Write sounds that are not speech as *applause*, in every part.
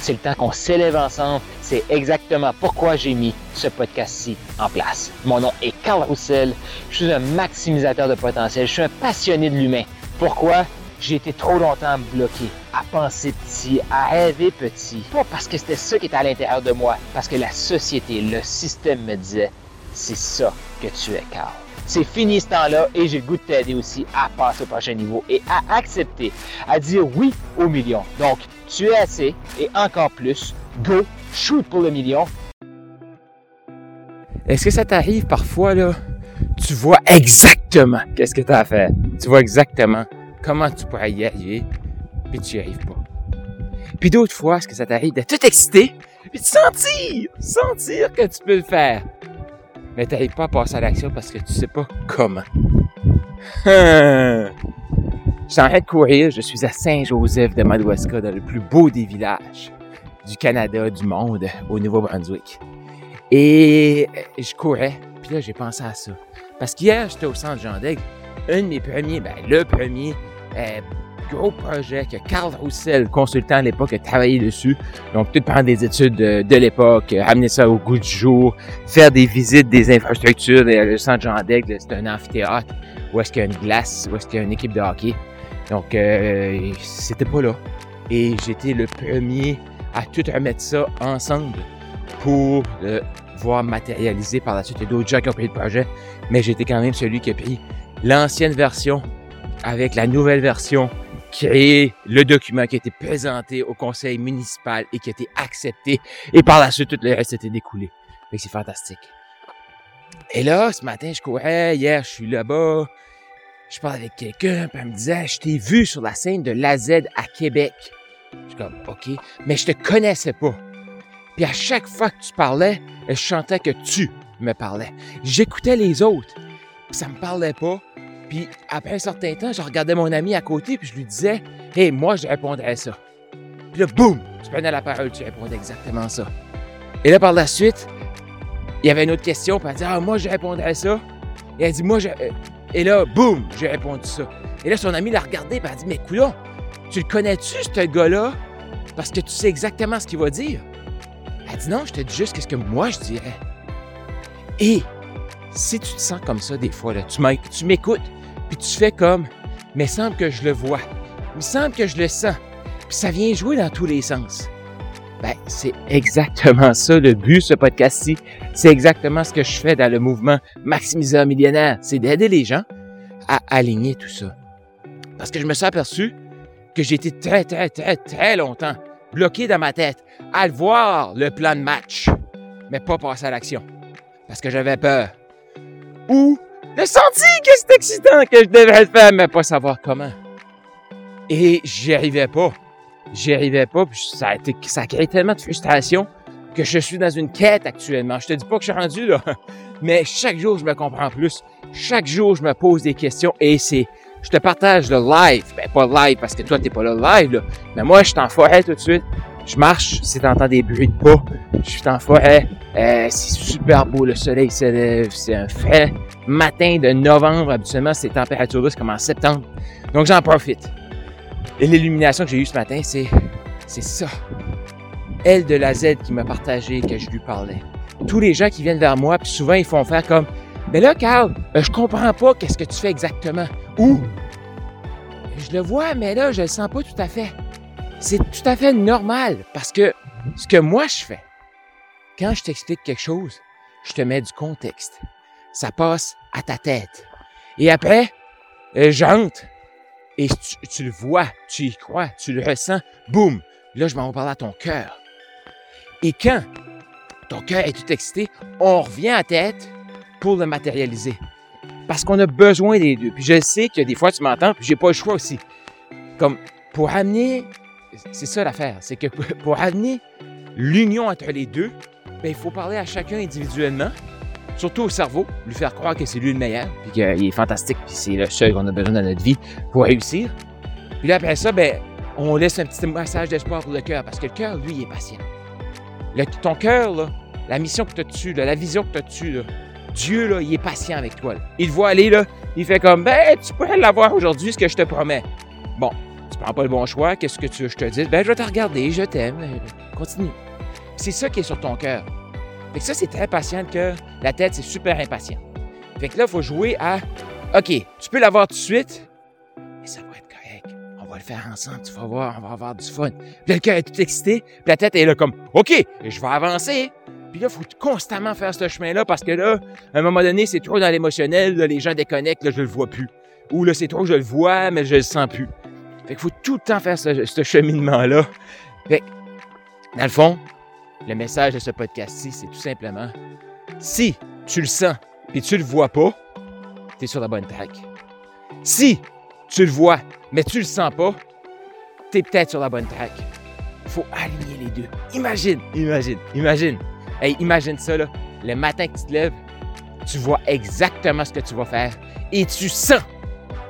C'est le temps qu'on s'élève ensemble. C'est exactement pourquoi j'ai mis ce podcast-ci en place. Mon nom est Carl Roussel. Je suis un maximisateur de potentiel. Je suis un passionné de l'humain. Pourquoi? J'ai été trop longtemps bloqué à penser petit, à rêver petit. Pas parce que c'était ça qui était à l'intérieur de moi, parce que la société, le système me disait, c'est ça que tu es, Carl. C'est fini ce temps-là et j'ai le goût de t'aider aussi à passer au prochain niveau et à accepter, à dire oui au million. Donc, tu es assez et encore plus. Go, shoot pour le million. Est-ce que ça t'arrive parfois, là? Tu vois exactement qu'est-ce que tu as à faire. Tu vois exactement comment tu pourrais y arriver, puis tu n'y arrives pas. Puis d'autres fois, est-ce que ça t'arrive d'être tout excité, puis de sentir, sentir que tu peux le faire? Mais tu n'arrives pas à passer à l'action parce que tu sais pas comment. *laughs* J'arrête de courir, je suis à Saint-Joseph de Madawaska, dans le plus beau des villages du Canada, du monde, au Nouveau-Brunswick. Et je courais, puis là, j'ai pensé à ça. Parce qu'hier, j'étais au centre Jean un de mes premiers, ben, le premier euh, gros projet que Carl Roussel, consultant à l'époque, a travaillé dessus. Donc, peut-être prendre des études de, l'époque, amener ça au goût du jour, faire des visites des infrastructures. Le centre Jean d'Aigle, c'est un amphithéâtre où est-ce qu'il y a une glace, où est-ce qu'il y a une équipe de hockey. Donc, euh, c'était pas là. Et j'étais le premier à tout remettre ça ensemble pour le voir matérialiser par la suite. Il y a d'autres gens qui ont pris le projet, mais j'étais quand même celui qui a pris l'ancienne version avec la nouvelle version, créé le document qui a été présenté au conseil municipal et qui a été accepté. Et par la suite, tout le reste s'était découlé. Fait c'est fantastique. Et là, ce matin, je courais. Hier, je suis là-bas. Je parle avec quelqu'un, puis elle me disait, je t'ai vu sur la scène de l'AZ à Québec. Je suis comme, OK, mais je te connaissais pas. Puis à chaque fois que tu parlais, je chantais que tu me parlais. J'écoutais les autres, ça me parlait pas. Puis après un certain temps, je regardais mon ami à côté, puis je lui disais, hey, moi, je répondais à ça. Puis là, boum, tu prenais la parole, tu répondais exactement ça. Et là, par la suite, il y avait une autre question, puis elle dit, ah, moi, je répondais à ça. Et elle dit, moi, je. Et là, boum, j'ai répondu ça. Et là, son ami l'a regardé, puis elle dit, mais coudonc, tu le connais-tu, ce gars-là? Parce que tu sais exactement ce qu'il va dire. Elle dit, non, je te dis juste qu'est-ce que moi, je dirais. Et si tu te sens comme ça des fois, là, tu m'écoutes, puis tu fais comme, mais semble que je le vois, il semble que je le sens, puis ça vient jouer dans tous les sens. Ben, c'est exactement ça le but, ce podcast-ci. C'est exactement ce que je fais dans le mouvement Maximiseur Millionnaire. C'est d'aider les gens à aligner tout ça. Parce que je me suis aperçu que j'étais très, très, très, très longtemps bloqué dans ma tête à le voir le plan de match, mais pas passer à l'action. Parce que j'avais peur. Ou le senti que c'est excitant que je devrais le faire, mais pas savoir comment. Et j'y arrivais pas. J'y arrivais pas, puis ça a, été, ça a créé tellement de frustration que je suis dans une quête actuellement. Je te dis pas que je suis rendu là, *laughs* mais chaque jour je me comprends plus. Chaque jour je me pose des questions et c'est, je te partage le live, ben pas live parce que toi t'es pas là live là, mais moi je suis en forêt tout de suite. Je marche, si t'entends des bruits de pas, je suis en forêt. Euh, c'est super beau, le soleil se lève, c'est un frais matin de novembre. Habituellement, ces températures-là, c'est comme en septembre. Donc j'en profite. Et l'illumination que j'ai eue ce matin, c'est, c'est ça. Elle de la Z qui m'a partagé que je lui parlais. Tous les gens qui viennent vers moi, puis souvent ils font faire comme, mais là, Carl, euh, je comprends pas qu'est-ce que tu fais exactement. Ou, je le vois, mais là, je le sens pas tout à fait c'est tout à fait normal parce que ce que moi je fais, quand je t'explique quelque chose, je te mets du contexte. Ça passe à ta tête. Et après, euh, j'entre et tu, le vois, tu y crois, tu le ressens, boum, là je m'en vais à ton cœur. Et quand ton cœur est tout excité, on revient à tête pour le matérialiser. Parce qu'on a besoin des deux. Puis je sais que des fois tu m'entends, puis j'ai pas le choix aussi. Comme pour amener c'est ça l'affaire. C'est que pour amener l'union entre les deux, ben, il faut parler à chacun individuellement surtout au cerveau, lui faire croire que c'est lui le meilleur, puis qu'il est fantastique, puis c'est le seul qu'on a besoin dans notre vie pour réussir. Puis là, après ça, ben, on laisse un petit message d'espoir pour le cœur, parce que le cœur, lui, il est patient. Ton cœur, la mission que tu as dessus, la vision que tu as dessus, Dieu, là, il est patient avec toi. Il te voit aller, là, il fait comme, ben, tu pourrais l'avoir aujourd'hui, ce que je te promets. Bon, tu prends pas le bon choix, qu'est-ce que tu veux je te dise? Ben, je vais te regarder, je t'aime, euh, continue. C'est ça qui est sur ton cœur. Fait que ça, c'est très patient, cœur. La tête, c'est super impatient. Fait que là, il faut jouer à, OK, tu peux l'avoir tout de suite, mais ça va être correct. On va le faire ensemble, tu vas voir, on va avoir du fun. Puis le cœur est tout excité, puis la tête est là comme, OK, je vais avancer. Puis là, il faut constamment faire ce chemin-là parce que là, à un moment donné, c'est trop dans l'émotionnel, les gens déconnectent, là, je le vois plus. Ou là, c'est trop, je le vois, mais je le sens plus. Fait qu'il faut tout le temps faire ce, ce cheminement-là. Fait que, dans le fond, le message de ce podcast-ci, c'est tout simplement, si tu le sens et tu le vois pas, tu es sur la bonne track. Si tu le vois, mais tu le sens pas, tu es peut-être sur la bonne track. Faut aligner les deux. Imagine, imagine, imagine. Hey, imagine ça, là. Le matin que tu te lèves, tu vois exactement ce que tu vas faire et tu sens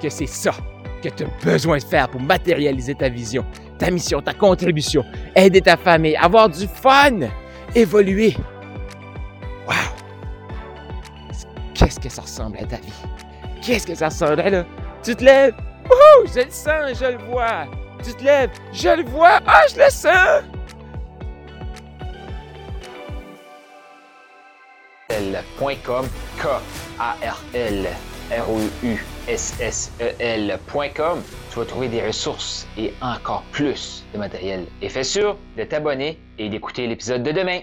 que c'est ça que tu as besoin de faire pour matérialiser ta vision, ta mission, ta contribution, aider ta famille, avoir du fun, évoluer. Wow! Qu'est-ce que ça ressemble à ta vie? Qu'est-ce que ça ressemble là? Tu te lèves, Wouhou! je le sens, je le vois. Tu te lèves, je le vois, ah, je le sens. L.com, K-A-R-L, R-O-U-S-S-E-L.com. Tu vas trouver des ressources et encore plus de matériel. Et fais sûr de t'abonner et d'écouter l'épisode de demain.